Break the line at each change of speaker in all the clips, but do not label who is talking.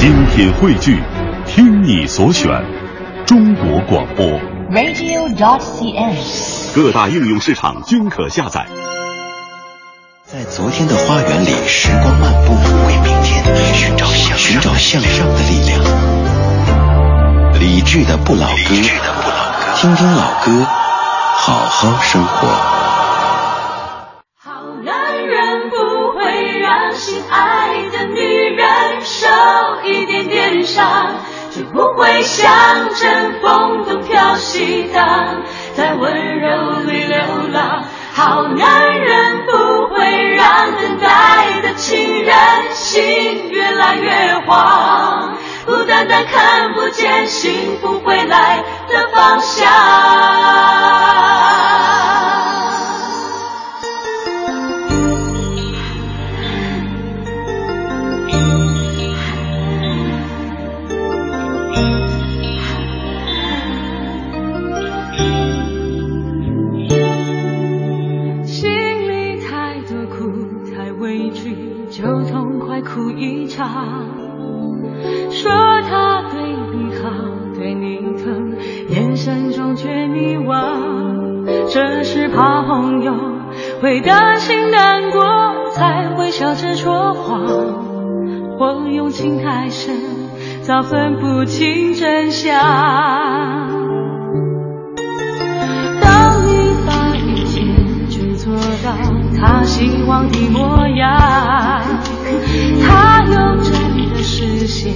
精品汇聚，听你所选，中国广播。
radio.cn。
各大应用市场均可下载。
在昨天的花园里，时光漫步，为明天寻找向寻找向上的力量。理智的不老歌，听听老歌，好好生活。
就不会像阵风东飘西荡，在温柔里流浪。好男人不会让等待的情人心越来越慌，孤单单看不见幸福回来的方向。却迷惘。这是怕朋友会担心难过，才会笑着说谎。或用情太深，早分不清真相。当你把一切全做到他希望的模样，他又真的实现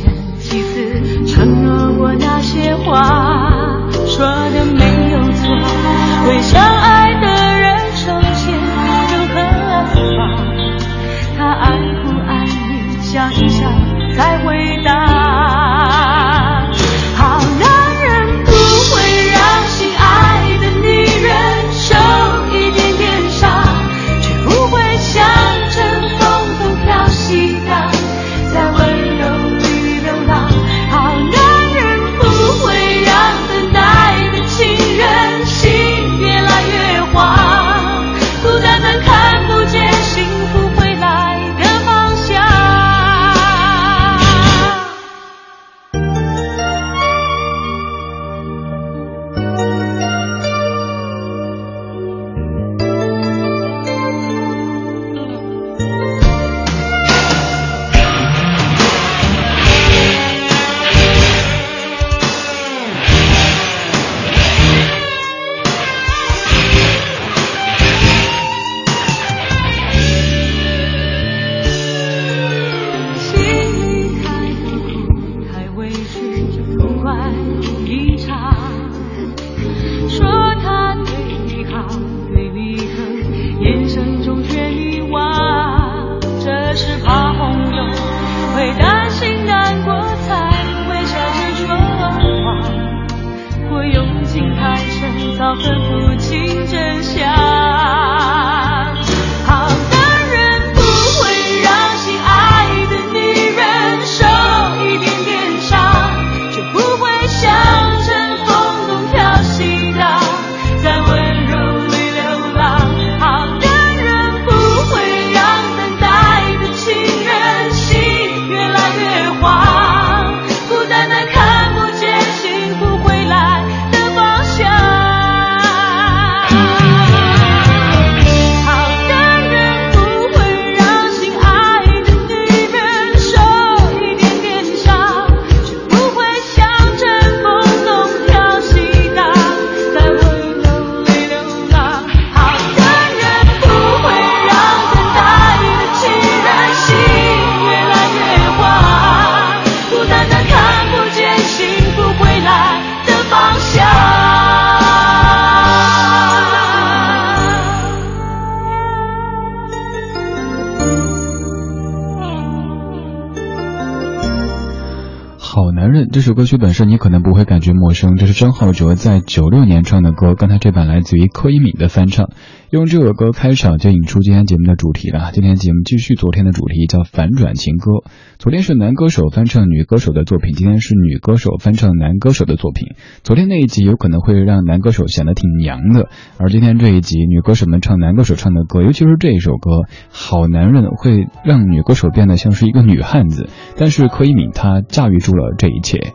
歌曲本身你可能不会感觉陌生，这是张浩哲在九六年唱的歌，刚才这版来自于柯以敏的翻唱。用这首歌开场就引出今天节目的主题了。今天节目继续昨天的主题，叫反转情歌。昨天是男歌手翻唱女歌手的作品，今天是女歌手翻唱男歌手的作品。昨天那一集有可能会让男歌手显得挺娘的，而今天这一集女歌手们唱男歌手唱的歌，尤其是这一首歌《好男人》，会让女歌手变得像是一个女汉子。但是柯以敏她驾驭住了这一切。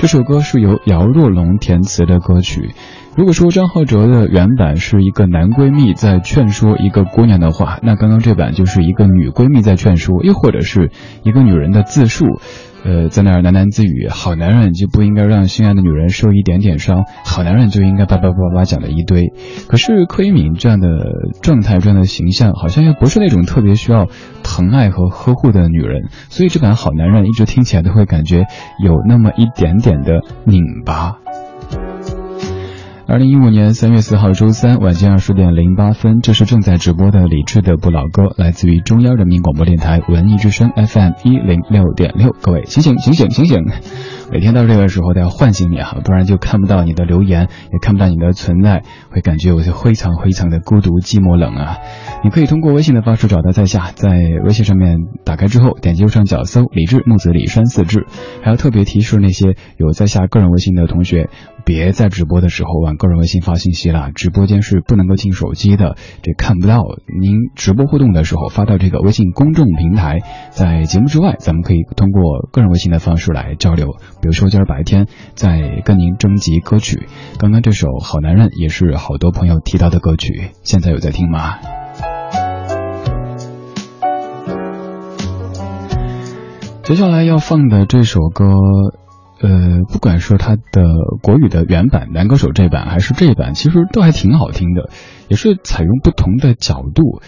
这首歌是由姚若龙填词的歌曲。如果说张浩哲的原版是一个男闺蜜在劝说一个姑娘的话，那刚刚这版就是一个女闺蜜在劝说，又或者是一个女人的自述，呃，在那儿喃喃自语：“好男人就不应该让心爱的女人受一点点伤，好男人就应该叭叭叭叭讲了一堆。”可是柯以敏这样的状态、这样的形象，好像又不是那种特别需要疼爱和呵护的女人，所以这版好男人一直听起来都会感觉有那么一点点的拧巴。二零一五年三月四号周三晚间二十点零八分，这是正在直播的李志的不老歌，来自于中央人民广播电台文艺之声 FM 一零六点六。各位醒醒醒醒醒醒！每天到这个时候都要唤醒你啊，不然就看不到你的留言，也看不到你的存在，会感觉有些非常非常的孤独、寂寞、冷啊。你可以通过微信的方式找到在下，在微信上面打开之后，点击右上角搜“李志木子李山四志”，还要特别提示那些有在下个人微信的同学，别在直播的时候往个人微信发信息了，直播间是不能够进手机的，这看不到。您直播互动的时候发到这个微信公众平台，在节目之外，咱们可以通过个人微信的方式来交流。比如说今儿白天在跟您征集歌曲，刚刚这首《好男人》也是好多朋友提到的歌曲，现在有在听吗？接下来要放的这首歌，呃，不管是他的国语的原版男歌手这版，还是这一版，其实都还挺好听的，也是采用不同的角度。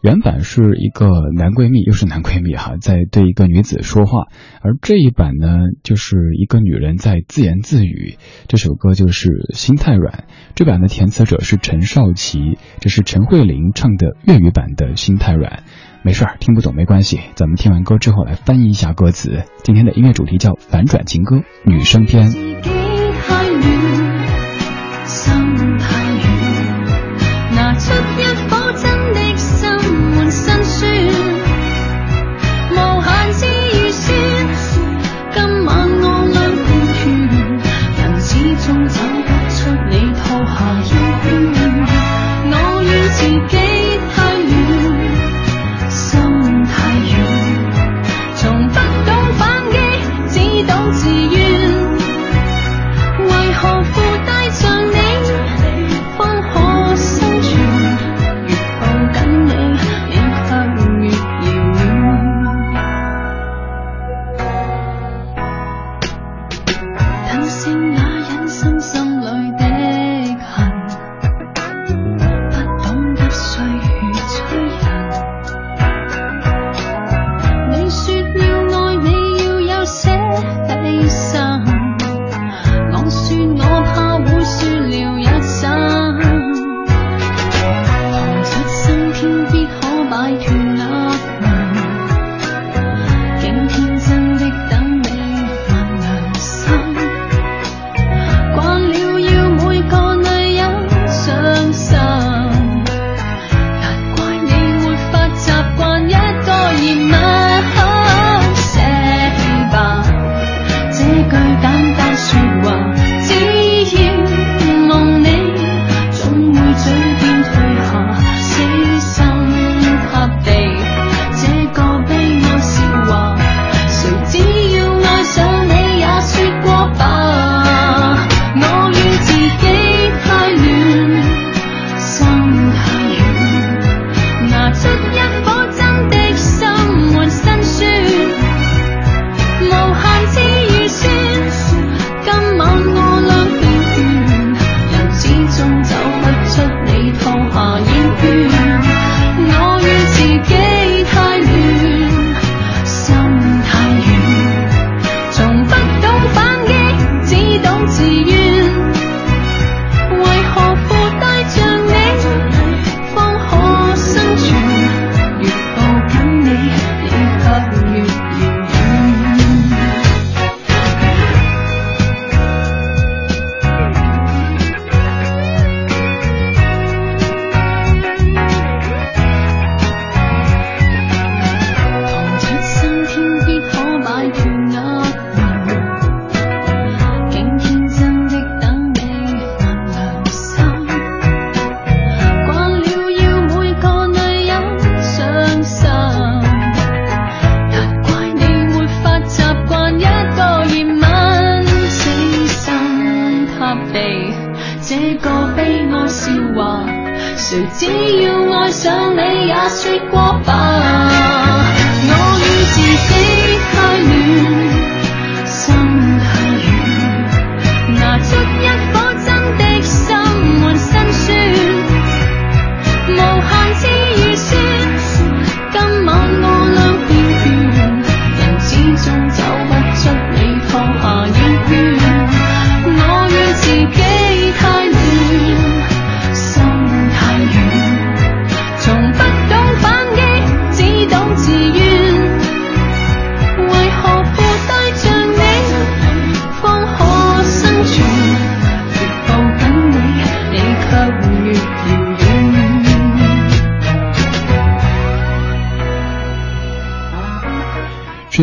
原版是一个男闺蜜，又是男闺蜜哈，在对一个女子说话，而这一版呢，就是一个女人在自言自语。这首歌就是《心太软》，这版的填词者是陈少琪，这是陈慧琳唱的粤语版的《心太软》。没事，听不懂没关系，咱们听完歌之后来翻译一下歌词。今天的音乐主题叫反转情歌女生篇。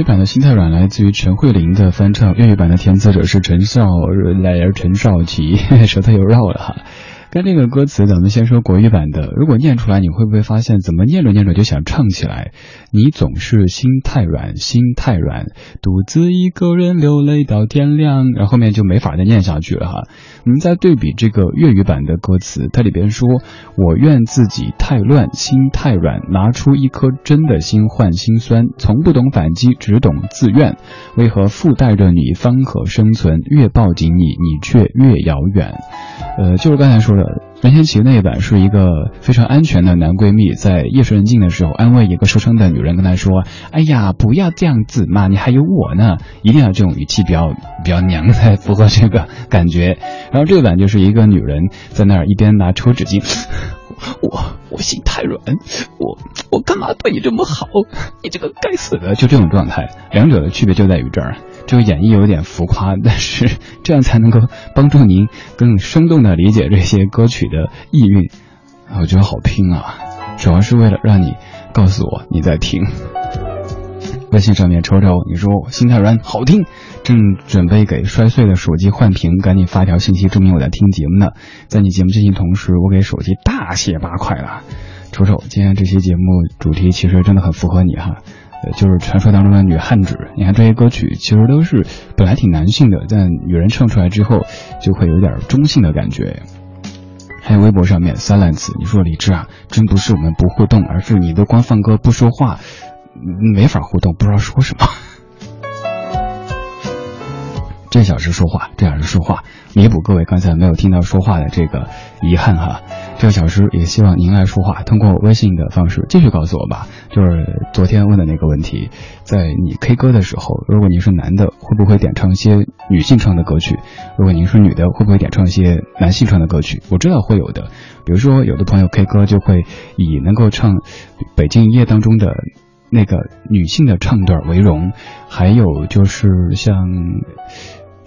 版的心太软来自于陈慧琳的翻唱，粤语版的填词者是陈少来人陈少琪，舌头又绕了哈。跟这个歌词，咱们先说国语版的。如果念出来，你会不会发现，怎么念着念着就想唱起来？你总是心太软，心太软，独自一个人流泪到天亮，然后面就没法再念下去了哈。我们再对比这个粤语版的歌词，它里边说：“我怨自己太乱，心太软，拿出一颗真的心换心酸，从不懂反击，只懂自愿。为何附带着你方可生存？越抱紧你，你却越遥远。”呃，就是刚才说的，任贤齐那一版是一个非常安全的男闺蜜，在夜深人静的时候安慰一个受伤的女人，跟她说：“哎呀，不要这样子嘛，你还有我呢。”一定要这种语气比较比较娘，才符合这个感觉。然后这个版就是一个女人在那儿一边拿抽纸巾，我我心太软，我我干嘛对你这么好？你这个该死的，就这种状态。两者的区别就在于这儿。这个演绎有点浮夸，但是这样才能够帮助您更生动的理解这些歌曲的意蕴。我觉得好听啊，主要是为了让你告诉我你在听。微信上面瞅瞅，你说我心太软，好听，正准备给摔碎的手机换屏，赶紧发条信息证明我在听节目呢。在你节目进行同时，我给手机大卸八块了。瞅瞅，今天这期节目主题其实真的很符合你哈。呃，就是传说当中的女汉子。你看这些歌曲其实都是本来挺男性的，但女人唱出来之后就会有点中性的感觉。还有微博上面 silence，你说李志啊，真不是我们不互动，而是你都光放歌不说话，没法互动，不知道说什么。这小时说话，这小时说话，弥补各位刚才没有听到说话的这个遗憾哈。这个小时也希望您来说话，通过微信的方式继续告诉我吧。就是昨天问的那个问题，在你 K 歌的时候，如果您是男的，会不会点唱一些女性唱的歌曲？如果您是女的，会不会点唱一些男性唱的歌曲？我知道会有的，比如说有的朋友 K 歌就会以能够唱《北京一夜》当中的。那个女性的唱段为荣，还有就是像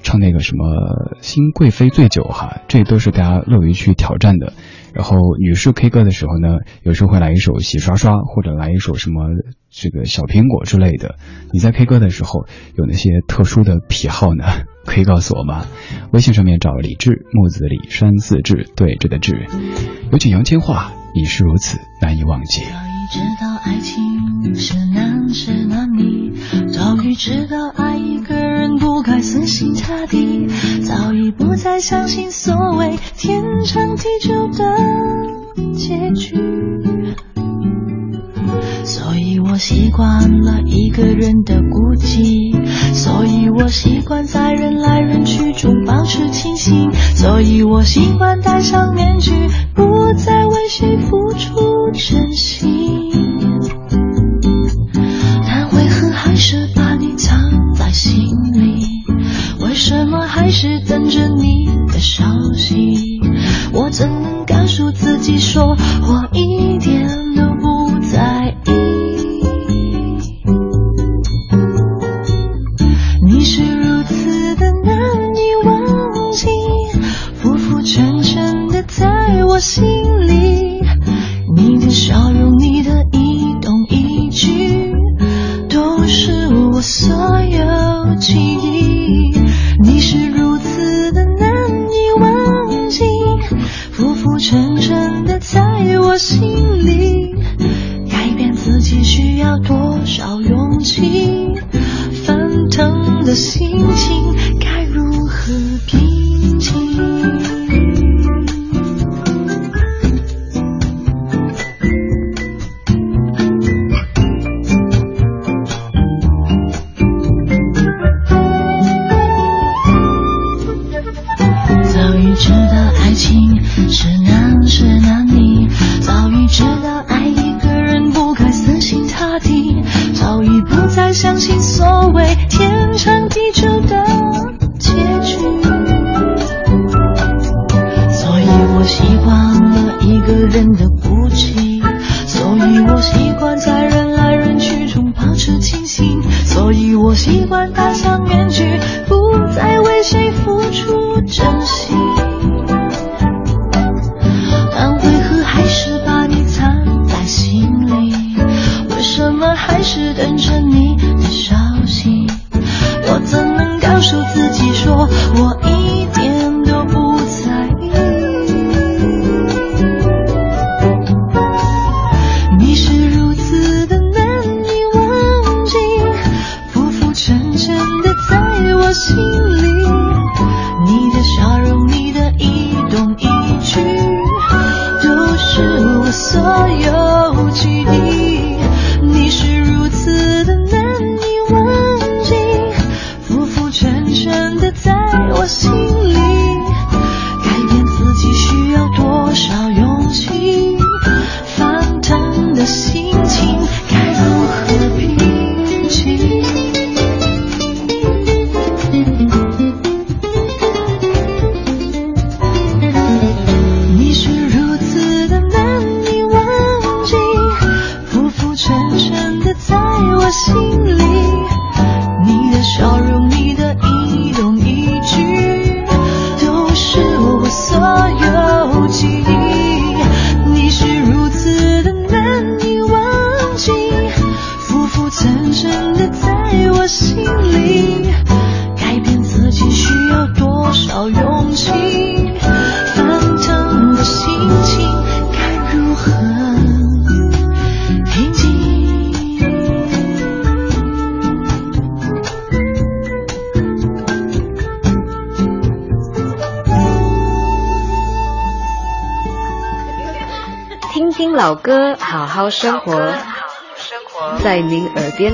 唱那个什么《新贵妃醉酒》哈，这都是大家乐于去挑战的。然后女士 K 歌的时候呢，有时候会来一首《洗刷刷》，或者来一首什么这个小苹果之类的。你在 K 歌的时候有那些特殊的癖好呢？可以告诉我吗？微信上面找李志，木子李山寺志，对着的志。有请杨千嬅，你是如此难以忘记。
你知道爱情是难是难离，早已知道爱一个人不该死心塌地，早已不再相信所谓天长地久的结局。所以我习惯了一个人的孤寂，所以我习惯在人来人去中保持清醒，所以我习惯戴上面具，不再为谁付出真心。但为何还是把你藏在心里？为什么还是等着你的消息？我怎能告诉自己说我一点都在我心里。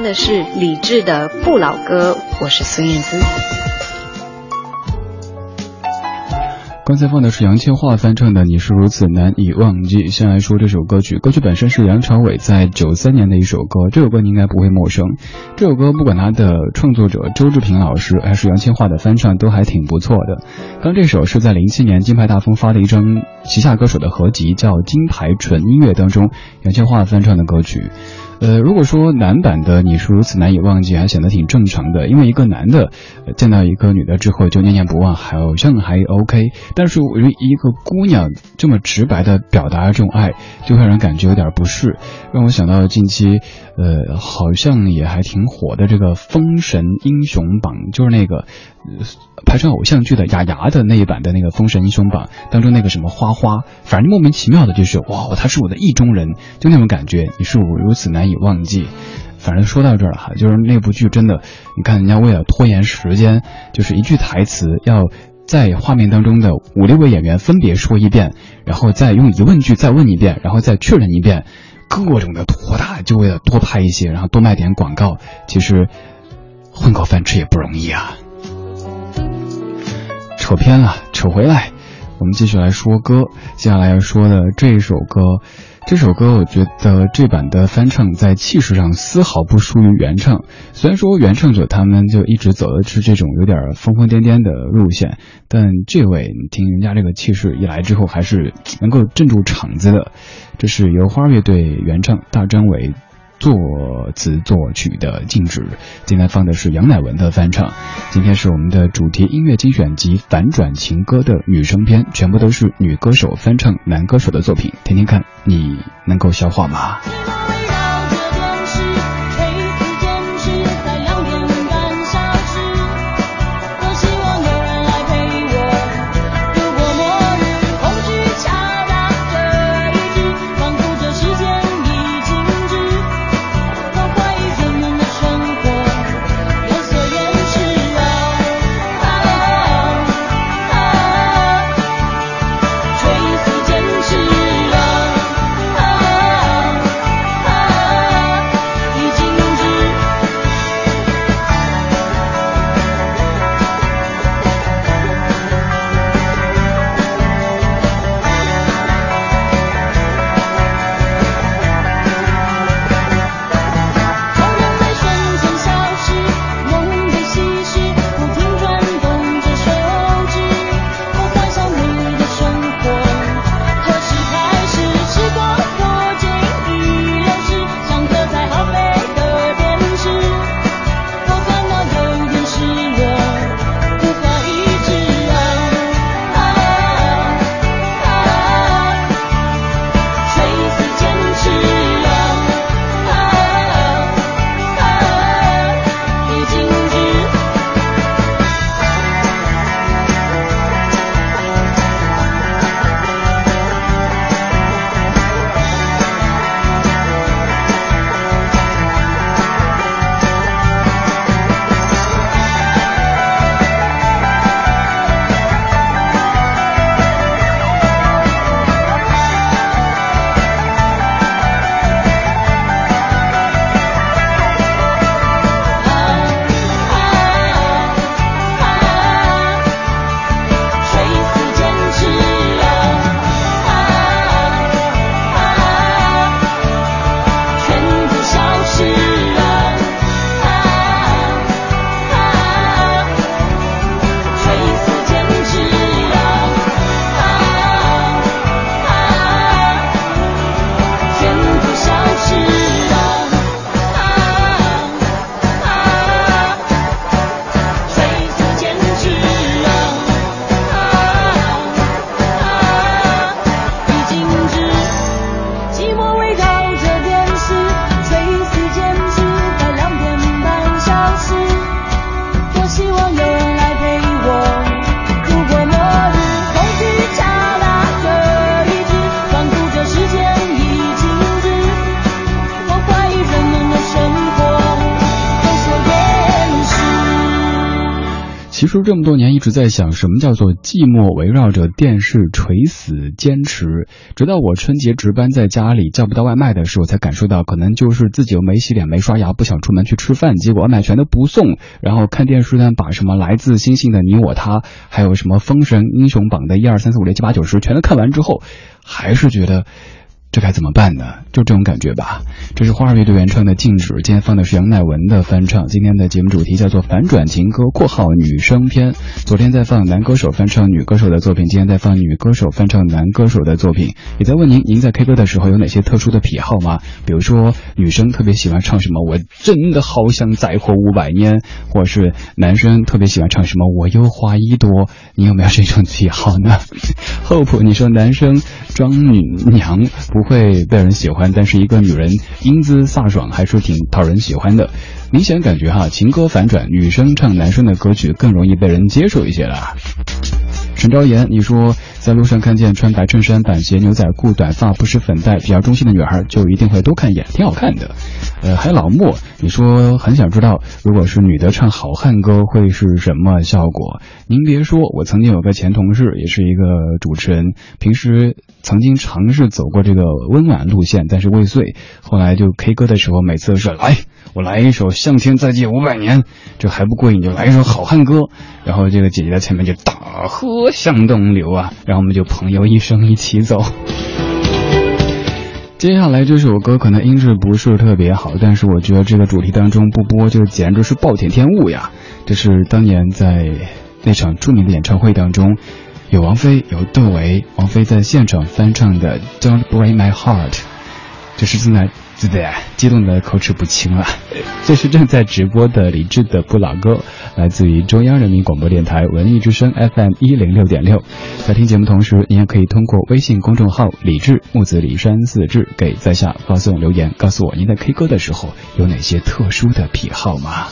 的是
理智的不老歌，我是孙燕姿。
刚才放的是杨千嬅翻唱的《你是如此难以忘记》。先来说这首歌曲，歌曲本身是梁朝伟在九三年的一首歌，这首歌你应该不会陌生。这首歌不管它的创作者周志平老师还是杨千嬅的翻唱，都还挺不错的。刚这首是在零七年金牌大风发的一张旗下歌手的合集，叫《金牌纯音乐》当中，杨千嬅翻唱的歌曲。呃，如果说男版的你是如此难以忘记，还显得挺正常的，因为一个男的、见到一个女的之后就念念不忘，好像还 OK。但是我觉得一个姑娘这么直白的表达这种爱，就会让人感觉有点不适，让我想到近期呃好像也还挺火的这个《封神英雄榜》，就是那个拍成偶像剧的雅雅的那一版的那个《封神英雄榜》当中那个什么花花，反正莫名其妙的就是哇，他是我的意中人，就那种感觉，你是我如此难以忘记。反正说到这儿了哈，就是那部剧真的，你看人家为了拖延时间，就是一句台词要在画面当中的五六位演员分别说一遍，然后再用疑问句再问一遍，然后再确认一遍，各种的拖沓，就为了多拍一些，然后多卖点广告。其实混口饭吃也不容易啊。扯偏了，扯回来，我们继续来说歌。接下来要说的这一首歌，这首歌我觉得这版的翻唱在气势上丝毫不输于原唱。虽然说原唱者他们就一直走的是这种有点疯疯癫癫的路线，但这位你听人家这个气势一来之后，还是 能够镇住场子的。这是由花儿乐队原唱大张伟。作词作曲的《禁止》，今天放的是杨乃文的翻唱。今天是我们的主题音乐精选集《反转情歌》的女生篇，全部都是女歌手翻唱男歌手的作品，听听看，你能够消化吗？实这么多年一直在想，什么叫做寂寞围绕着电视垂死坚持。直到我春节值班在家里叫不到外卖的时候，才感受到可能就是自己又没洗脸、没刷牙，不想出门去吃饭，结果外卖全都不送。然后看电视呢，把什么来自星星的你我他，还有什么封神英雄榜的一二三四五六七八九十，全都看完之后，还是觉得。这该怎么办呢？就这种感觉吧。这是花儿乐队原创的《静止》，今天放的是杨乃文的翻唱。今天的节目主题叫做反转情歌（括号女生篇）。昨天在放男歌手翻唱女歌手的作品，今天在放女歌手翻唱男歌手的作品。也在问您，您在 K 歌的时候有哪些特殊的癖好吗？比如说，女生特别喜欢唱什么“我真的好想再活五百年”，或者是男生特别喜欢唱什么“我又花一朵”。你有没有这种癖好呢？Hope，你说男生装女娘。不会被人喜欢，但是一个女人英姿飒爽，还是挺讨人喜欢的。明显感觉哈，情歌反转，女生唱男生的歌曲更容易被人接受一些了。沈昭言，你说在路上看见穿白衬衫、板鞋、牛仔裤、短发、不施粉黛、比较中性的女孩，就一定会多看一眼，挺好看的。呃，还有老莫，你说很想知道，如果是女的唱好汉歌会是什么效果？您别说，我曾经有个前同事，也是一个主持人，平时曾经尝试走过这个温婉路线，但是未遂。后来就 K 歌的时候，每次都是来，我来一首《向天再借五百年》，这还不过瘾，就来一首好汉歌。然后这个姐姐在前面就大河向东流啊，然后我们就朋友一生一起走。接下来这首歌可能音质不是特别好，但是我觉得这个主题当中不播就简直是暴殄天物呀！这是当年在那场著名的演唱会当中，有王菲有窦唯，王菲在现场翻唱的《Don't Break My Heart》，这是正在。对不对？激动的口齿不清了。这是正在直播的李志的不老歌，来自于中央人民广播电台文艺之声 FM 一零六点六。在听节目同时，您也可以通过微信公众号“李志木子李山四志”给在下发送留言，告诉我您在 K 歌的时候有哪些特殊的癖好吗？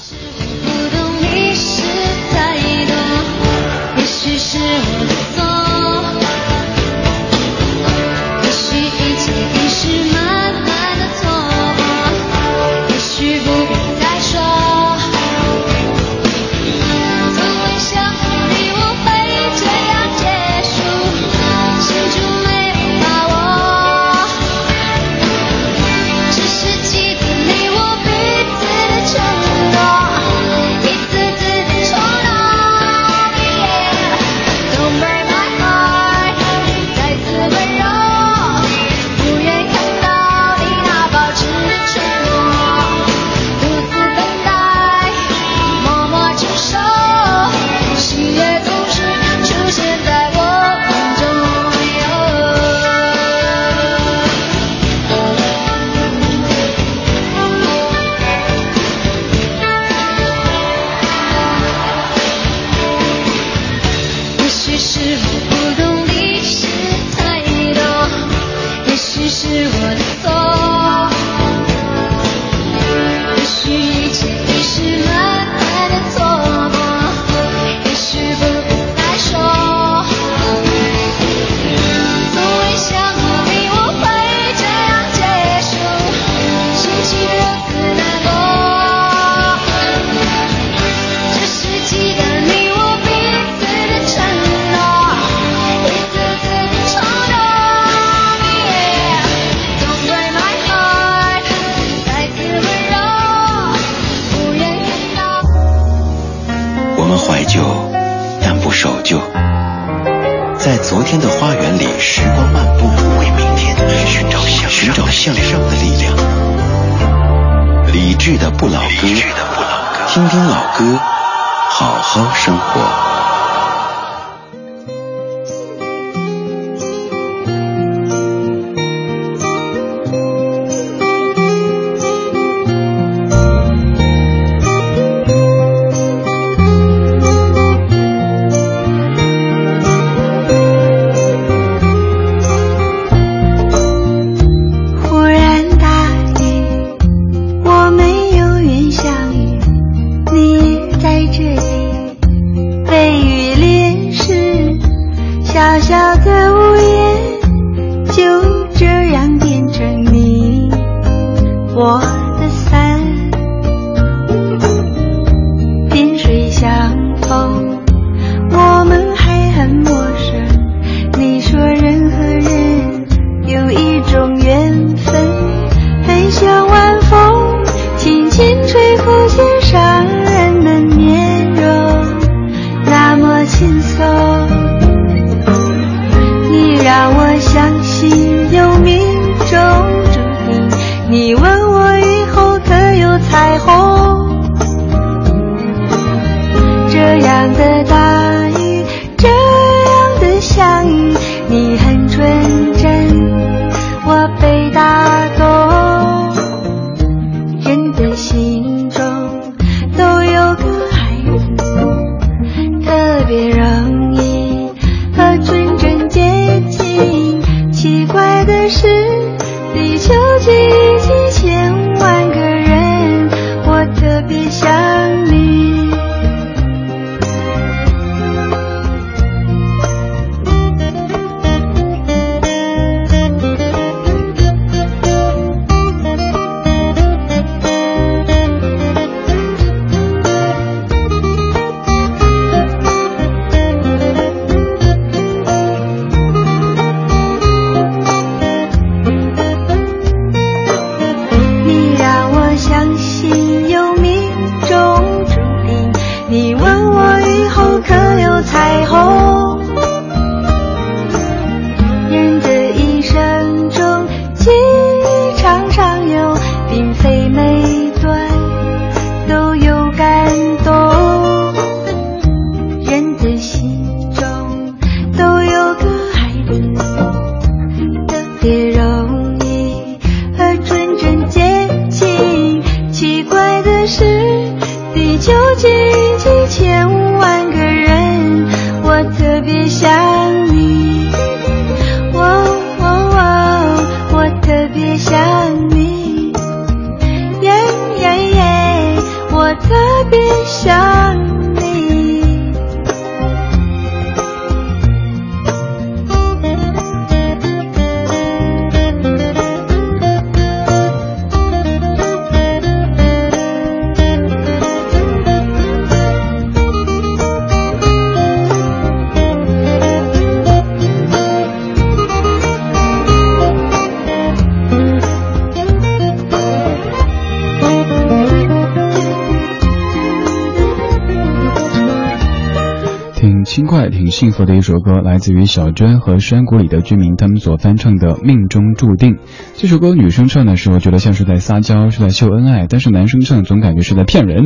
幸福的一首歌，来自于小娟和山谷里的居民他们所翻唱的《命中注定》。这首歌女生唱的时候觉得像是在撒娇，是在秀恩爱，但是男生唱总感觉是在骗人。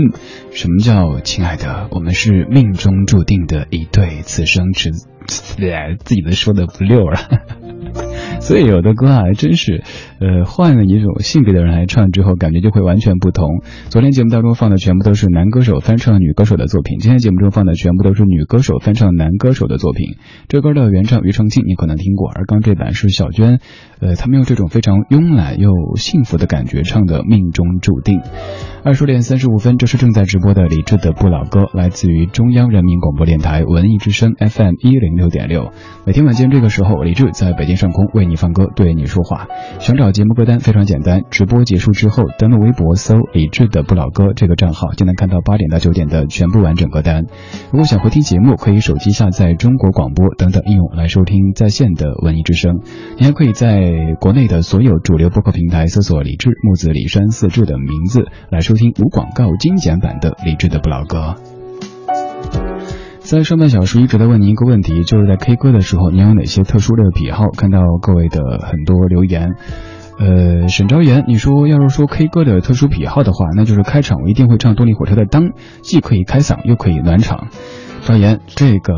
什么叫亲爱的？我们是命中注定的一对，此生只自己的说的不溜了。所以有的歌，还真是，呃，换了一种性别的人来唱之后，感觉就会完全不同。昨天节目当中放的全部都是男歌手翻唱女歌手的作品，今天节目中放的全部都是女歌手翻唱男歌手的作品。这歌的原唱庾澄庆你可能听过，而刚这版是小娟，呃，他们用这种非常慵懒又幸福的感觉唱的《命中注定》。二十点三十五分，这是正在直播的李志的不老歌，来自于中央人民广播电台文艺之声 FM 一零六点六。每天晚间这个时候，李志在北京上空为你放歌，对你说话。想找节目歌单非常简单，直播结束之后登录微博搜“李志的不老歌”这个账号，就能看到八点到九点的全部完整歌单。如果想回听节目，可以手机下载中国广播等等应用来收听在线的文艺之声。你还可以在国内的所有主流播客平台搜索“李志木子李山四志”的名字来收听无广告精简版的理智的不老歌。在上半小时一直在问您一个问题，就是在 K 歌的时候，您有哪些特殊的癖好？看到各位的很多留言。呃，沈昭言，你说要是说 K 歌的特殊癖好的话，那就是开场我一定会唱动力火车的《当》，既可以开嗓又可以暖场。发言，这个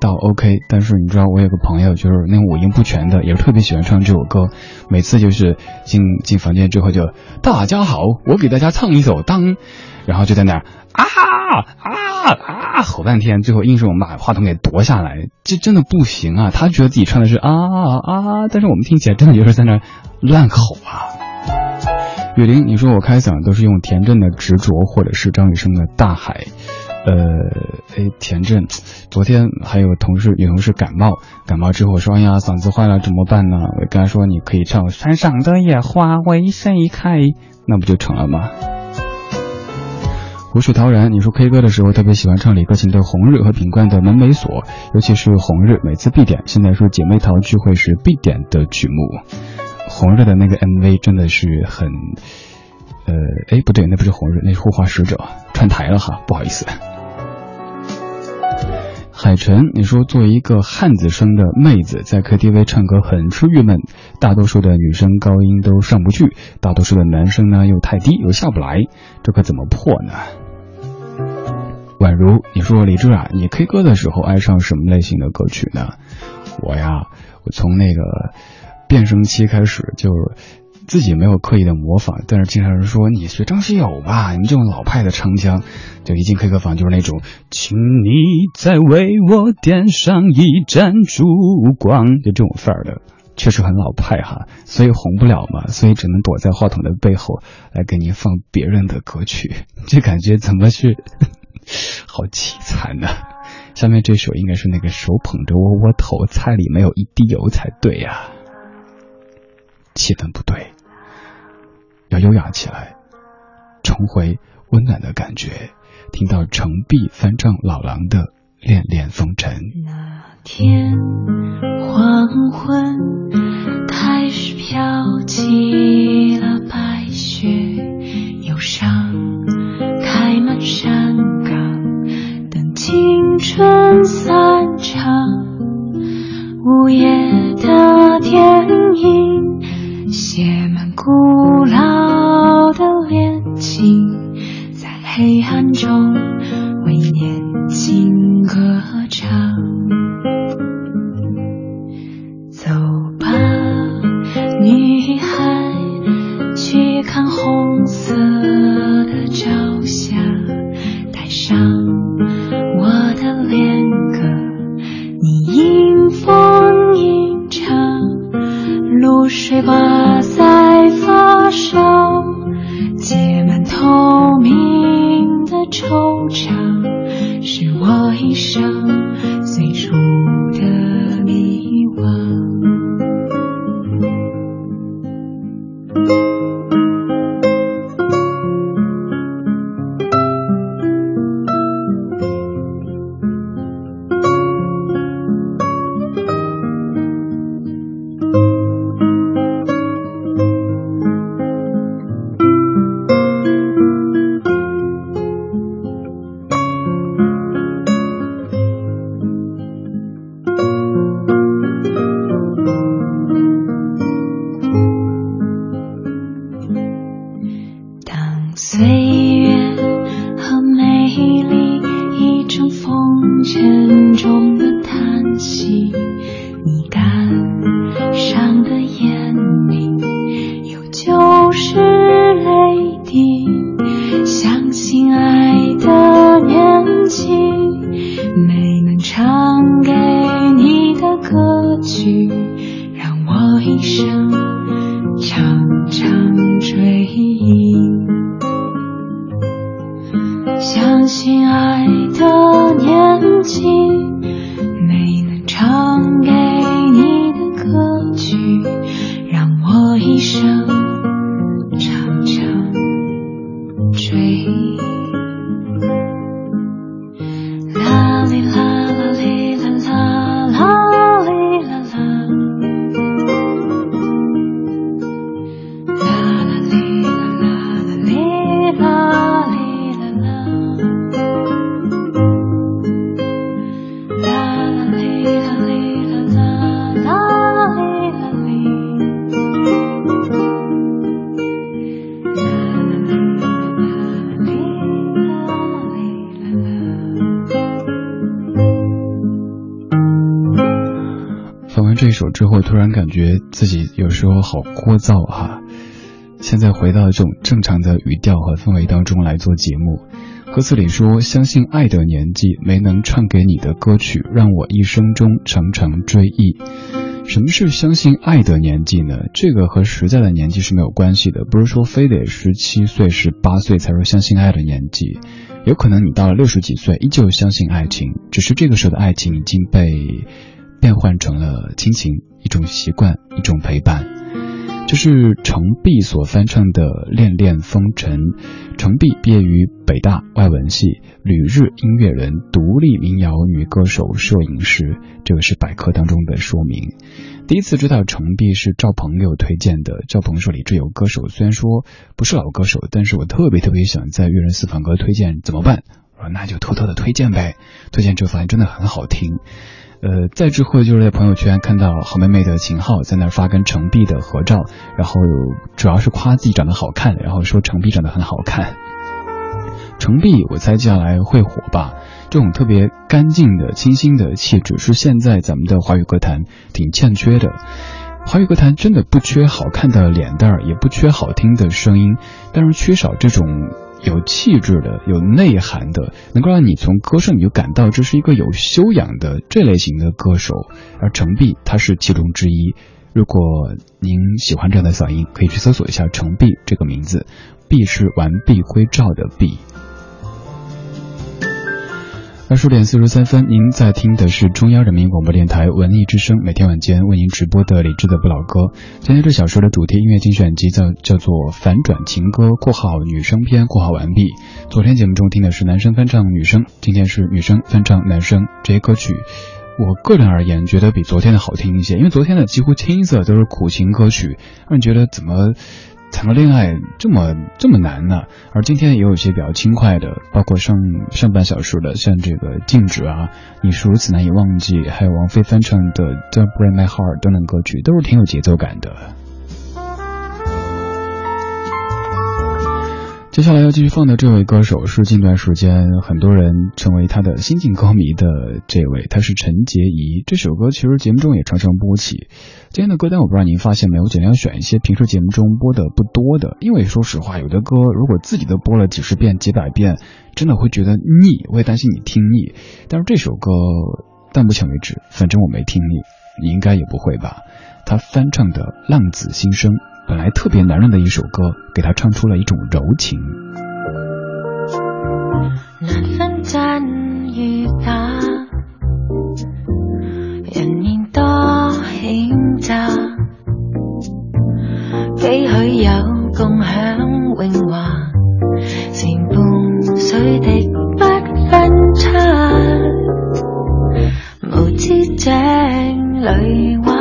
倒 OK，但是你知道我有个朋友就是那种五音不全的，也是特别喜欢唱这首歌，每次就是进进房间之后就大家好，我给大家唱一首《当》，然后就在那儿啊啊啊吼半天，最后硬是我们把话筒给夺下来，这真的不行啊！他觉得自己唱的是啊啊，但是我们听起来真的就是在那儿乱吼啊。雨林，你说我开嗓都是用田震的执着，或者是张雨生的大海。呃，哎，田震，昨天还有同事女同事感冒，感冒之后说，哎呀，嗓子坏了怎么办呢？我跟她说，你可以唱山上的野花为谁开，那不就成了吗？湖水陶然，你说 K 歌的时候特别喜欢唱李克勤的《红日》和品冠的《门没锁》，尤其是《红日》，每次必点。现在说姐妹淘聚会时必点的曲目。红日的那个 MV 真的是很，呃，哎，不对，那不是红日，那是护花使者串台了哈，不好意思。海晨，你说作为一个汉子声的妹子，在 KTV 唱歌很是郁闷，大多数的女生高音都上不去，大多数的男生呢又太低又下不来，这可怎么破呢？宛如你说李志啊，你 K 歌的时候爱上什么类型的歌曲呢？我呀，我从那个变声期开始就自己没有刻意的模仿，但是经常人说你学张学友吧，你这种老派的唱腔，就一进 K 歌房就是那种，请你再为我点上一盏烛光，就这种范儿的。确实很老派哈，所以红不了嘛，所以只能躲在话筒的背后来给您放别人的歌曲，这感觉怎么去，好凄惨呐！下面这首应该是那个手捧着窝窝头，菜里没有一滴油才对呀，气氛不对，要优雅起来，重回温暖的感觉。听到程璧翻唱老狼的《恋恋风尘》。
那天黄昏开始飘起了白雪，忧伤开满山岗，等青春散场。午夜的电影写满古老的
之后，突然感觉自己有时候好聒噪哈、现在回到这种正常的语调和氛围当中来做节目。歌词里说：“相信爱的年纪，没能唱给你的歌曲，让我一生中常常追忆。”什么是相信爱的年纪呢？这个和实在的年纪是没有关系的，不是说非得十七岁、十八岁才说相信爱的年纪，有可能你到了六十几岁依旧相信爱情，只是这个时候的爱情已经被变换成了亲情，一种习惯，一种陪伴。就是程璧所翻唱的《恋恋风尘》。程璧毕业于北大外文系，旅日音乐人，独立民谣女歌手、摄影师。这个是百科当中的说明。第一次知道程璧是赵鹏给我推荐的。赵鹏说李志友歌手，虽然说不是老歌手，但是我特别特别想在乐人私房歌推荐，怎么办？我说那就偷偷的推荐呗。推荐之后发现真的很好听。呃，再之后就是在朋友圈看到好妹妹的秦昊在那儿发跟程璧的合照，然后主要是夸自己长得好看，然后说程璧长得很好看。程璧，我猜接下来会火吧。这种特别干净的、清新的气质，是现在咱们的华语歌坛挺欠缺的。华语歌坛真的不缺好看的脸蛋儿，也不缺好听的声音，但是缺少这种有气质的、有内涵的，能够让你从歌声里就感到这是一个有修养的这类型的歌手。而程璧他是其中之一。如果您喜欢这样的嗓音，可以去搜索一下程璧这个名字，璧是完璧归赵的璧。二十点四十三分，您在听的是中央人民广播电台文艺之声，每天晚间为您直播的李志的不老歌。今天这小说的主题音乐精选集叫叫做反转情歌（括号女生篇）（括号完毕）。昨天节目中听的是男生翻唱女生，今天是女生翻唱男生。这些歌曲，我个人而言觉得比昨天的好听一些，因为昨天的几乎清一色都是苦情歌曲，让人觉得怎么。谈个恋爱这么这么难呢？而今天也有一些比较轻快的，包括上上半小时的，像这个静止啊，你是如此难以忘记，还有王菲翻唱的《Don't Break My Heart》等等歌曲，都是挺有节奏感的。接下来要继续放的这位歌手是近段时间很多人成为他的新晋歌迷的这位，他是陈洁仪。这首歌其实节目中也常常播起。今天的歌单我不知道您发现没有，我尽量选一些平时节目中播的不多的，因为说实话，有的歌如果自己都播了几十遍、几百遍，真的会觉得腻，我也担心你听腻。但是这首歌到目前为止，反正我没听腻，你应该也不会吧？他翻唱的《浪子心声》。本来特别男人的一首歌，给他唱出了一种柔情。
难分真与假，人面多险诈，几许有共享荣华，前半水滴不分差，无知井里蛙。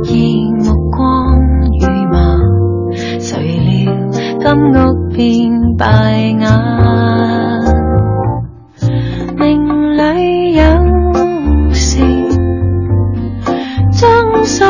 空得意目光如麻，谁料金屋变败瓦。命里有时终须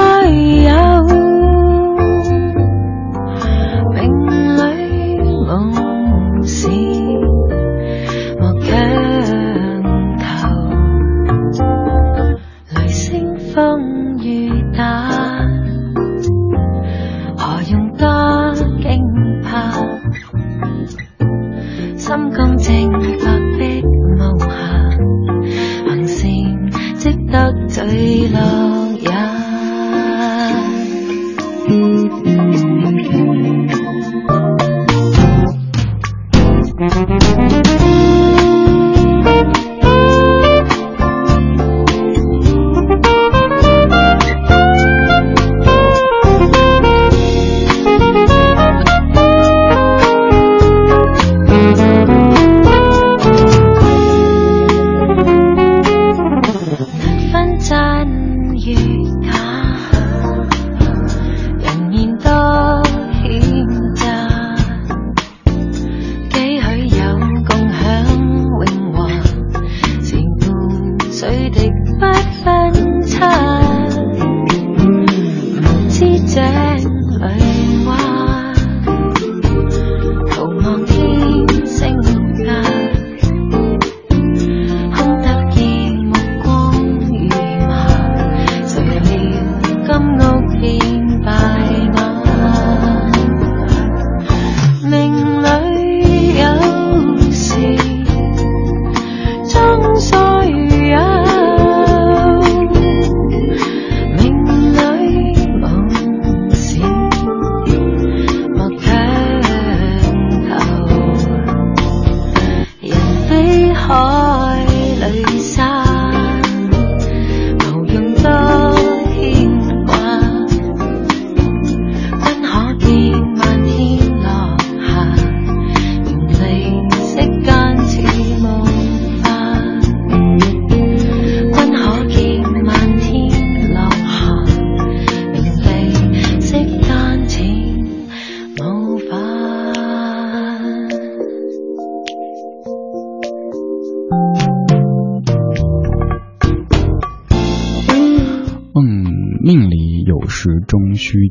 all.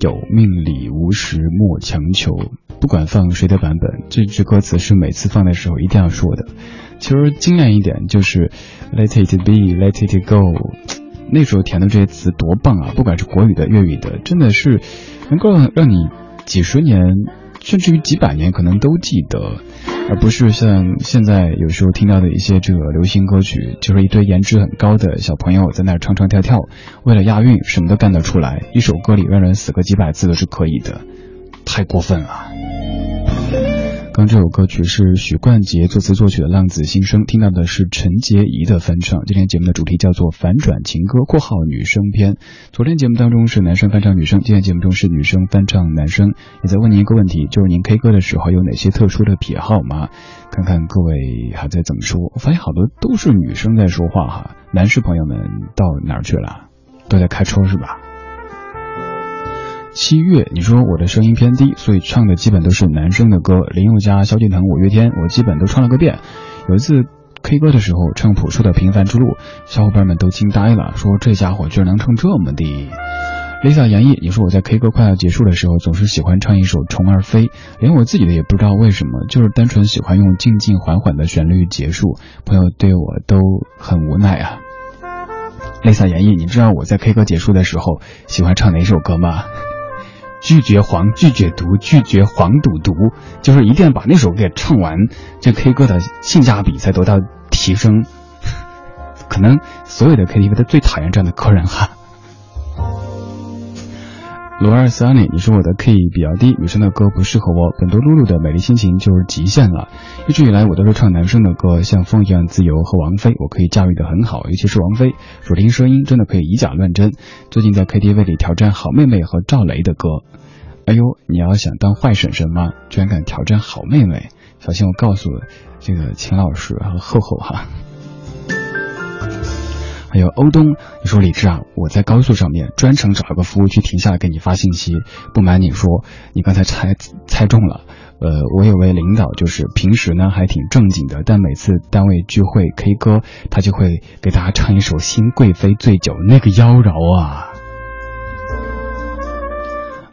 有，命里无时莫强求。不管放谁的版本，这句歌词是每次放的时候一定要说的。其实精炼一点就是 Let it be, Let it go。那时候填的这些词多棒啊！不管是国语的、粤语的，真的是能够让你几十年，甚至于几百年可能都记得，而不是像现在有时候听到的一些这个流行歌曲，就是一堆颜值很高的小朋友在那唱唱跳跳，为了押韵什么都干得出来，一首歌里让人死个几百次都是可以的，太过分了。刚这首歌曲是许冠杰作词作曲的《浪子心声》，听到的是陈洁仪的翻唱。今天节目的主题叫做反转情歌（括号女生篇）。昨天节目当中是男生翻唱女生，今天节目中是女生翻唱男生。也在问您一个问题，就是您 K 歌的时候有哪些特殊的癖好吗？看看各位还在怎么说。我发现好多都是女生在说话哈，男士朋友们到哪儿去了？都在开车是吧？七月，你说我的声音偏低，所以唱的基本都是男生的歌，林宥嘉、萧敬腾、五月天，我基本都唱了个遍。有一次 K 歌的时候唱朴树的《平凡之路》，小伙伴们都惊呆了，说这家伙居然能唱这么低。Lisa 演绎，你说我在 K 歌快要结束的时候，总是喜欢唱一首《虫儿飞》，连我自己的也不知道为什么，就是单纯喜欢用静静缓缓的旋律结束。朋友对我都很无奈啊。Lisa 演绎，你知道我在 K 歌结束的时候喜欢唱哪首歌吗？拒绝黄，拒绝毒，拒绝黄赌毒，就是一定要把那首给唱完，这 K 歌的性价比才得到提升。可能所有的 KTV 都最讨厌这样的客人哈。罗二 Sunny，你说我的 key 比较低，女生的歌不适合我。本多露露的美丽心情就是极限了。一直以来我都是唱男生的歌，像风一样自由和王菲，我可以驾驭的很好，尤其是王菲，主听声音真的可以以假乱真。最近在 KTV 里挑战好妹妹和赵雷的歌。哎呦，你要想当坏婶婶吗？居然敢挑战好妹妹，小心我告诉这个秦老师和厚厚哈。还有欧东，你说李志啊，我在高速上面专程找了个服务区停下来给你发信息。不瞒你说，你刚才猜猜中了。呃，我有位领导，就是平时呢还挺正经的，但每次单位聚会 K 歌，他就会给大家唱一首《新贵妃醉酒》，那个妖娆啊。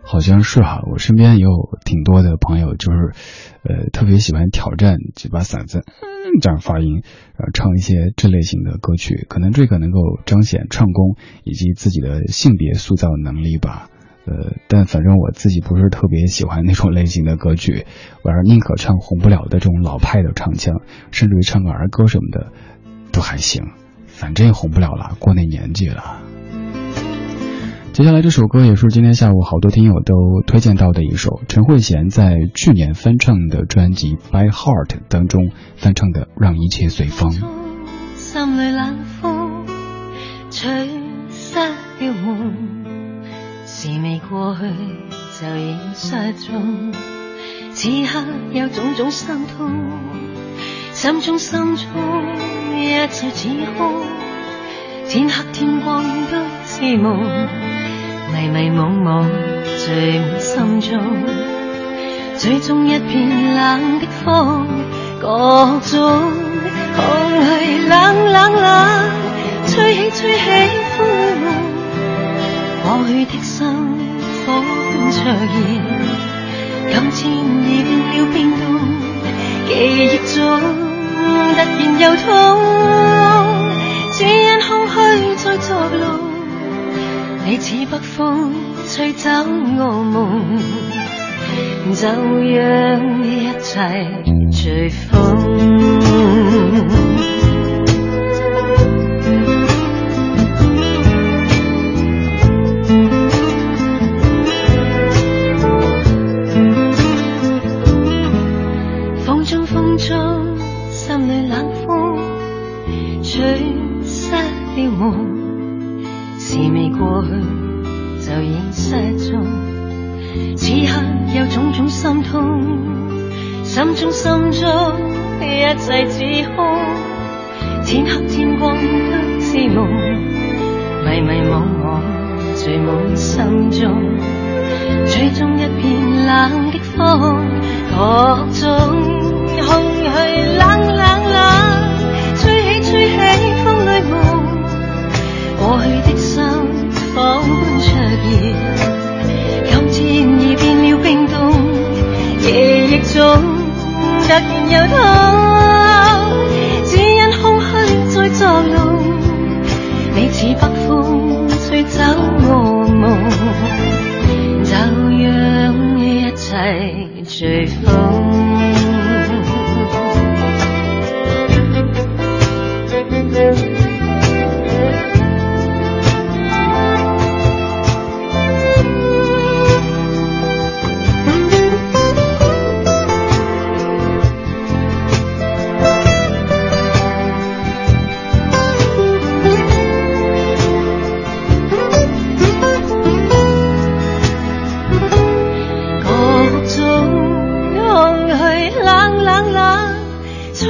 好像是哈，我身边也有挺多的朋友，就是，呃，特别喜欢挑战，就把嗓子这样发音，然后唱一些这类型的歌曲，可能这个能够彰显唱功以及自己的性别塑造能力吧。呃，但反正我自己不是特别喜欢那种类型的歌曲，我是宁可唱红不了的这种老派的唱腔，甚至于唱个儿歌什么的都还行，反正也红不了了，过那年纪了。接下来这首歌也是今天下午好多听友都推荐到的一首，陈慧娴在去年翻唱的专辑《By Heart》当中翻唱的《让一切随风》。
心里冷风吹失了梦，事未过去就已失踪，此刻有种种心痛，心中心中一切似空，天黑天光都是梦。迷迷惘惘聚满心中，最终一片冷的风，各种空虚冷冷冷，吹起吹起风，过去的心火般灼热，今天已变了冰冻，记忆中突然又痛，只因空虚在作弄。你似北风吹走我梦，就让一切随风。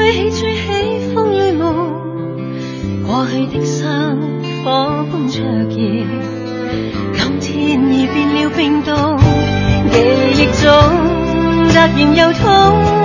吹起，吹起风里雾，过去的心火般灼热，
今天已变了冰冻，记忆中突然又痛。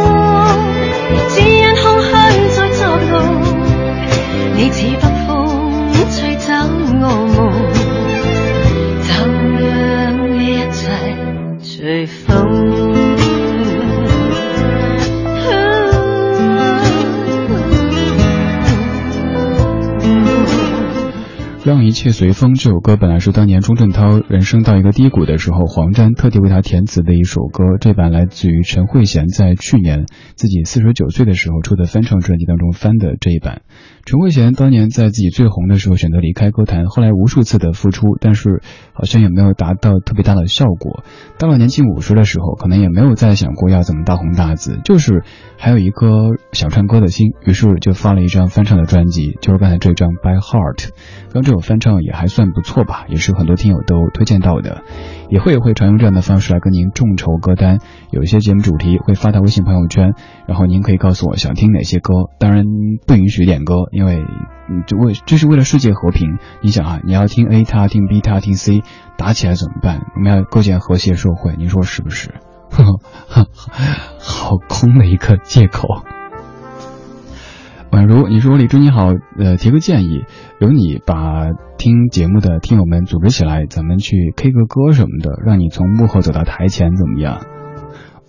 一切随风
这首歌本来是当年钟镇涛人生到一个低谷的时候，黄沾特地为他填词的一首歌。这版来自于陈慧娴在去年自己四十九岁的时候出的翻唱专辑当中翻的这一版。陈慧娴当年在自己最红的时候选择离开歌坛，后来无数次的复出，但是好像也没有达到特别大的效果。到了年近五十的时候，可能也没有再想过要怎么大红大紫，就是还有一颗想唱歌的心，于是就发了一张翻唱的专辑，就是刚才这张《By Heart》。刚这首翻唱也还算不错吧，也是很多听友都推荐到的。也会会常用这样的方式来跟您众筹歌单，有一些节目主题会发到微信朋友圈，然后您可以告诉我想听哪些歌，当然不允许点歌，因为嗯就为这是为了世界和平。你想啊，你要听 A 他听 B 他听 C，打起来怎么办？我们要构建和谐社会，您说是不是？呵 呵好空的一个借口。宛如你说李叔你好，呃，提个建议，由你把听节目的听友们组织起来，咱们去 K 个歌什么的，让你从幕后走到台前，怎么样？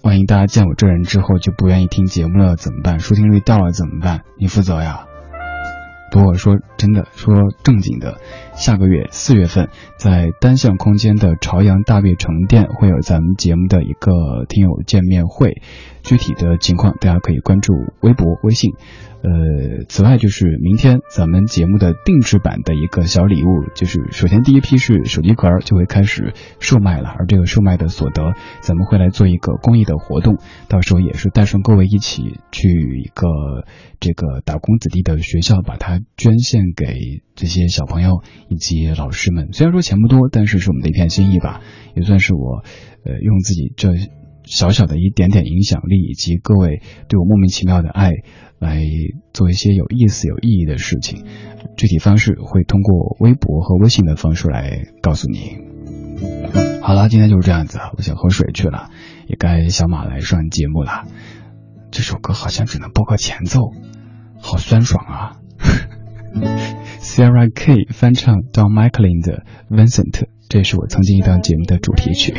万一大家见我这人之后就不愿意听节目了，怎么办？收听率掉了怎么办？你负责呀。不过说真的，说正经的，下个月四月份在单向空间的朝阳大悦城店会有咱们节目的一个听友见面会，具体的情况大家可以关注微博、微信。呃，此外就是明天咱们节目的定制版的一个小礼物，就是首先第一批是手机壳就会开始售卖了，而这个售卖的所得，咱们会来做一个公益的活动，到时候也是带上各位一起去一个这个打工子弟的学校，把它捐献给这些小朋友以及老师们。虽然说钱不多，但是是我们的一片心意吧，也算是我呃用自己这小小的一点点影响力以及各位对我莫名其妙的爱。来做一些有意思、有意义的事情，具体方式会通过微博和微信的方式来告诉你。好了，今天就是这样子，我想喝水去了，也该小马来上节目了。这首歌好像只能播个前奏，好酸爽啊！Sarah K 翻唱 Don McLean 的 Vincent，这是我曾经一档节目的主题曲。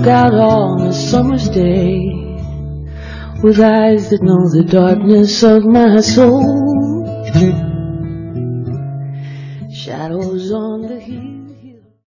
Look out on a summer's day with eyes that know the darkness of my soul. Shadows on the hill.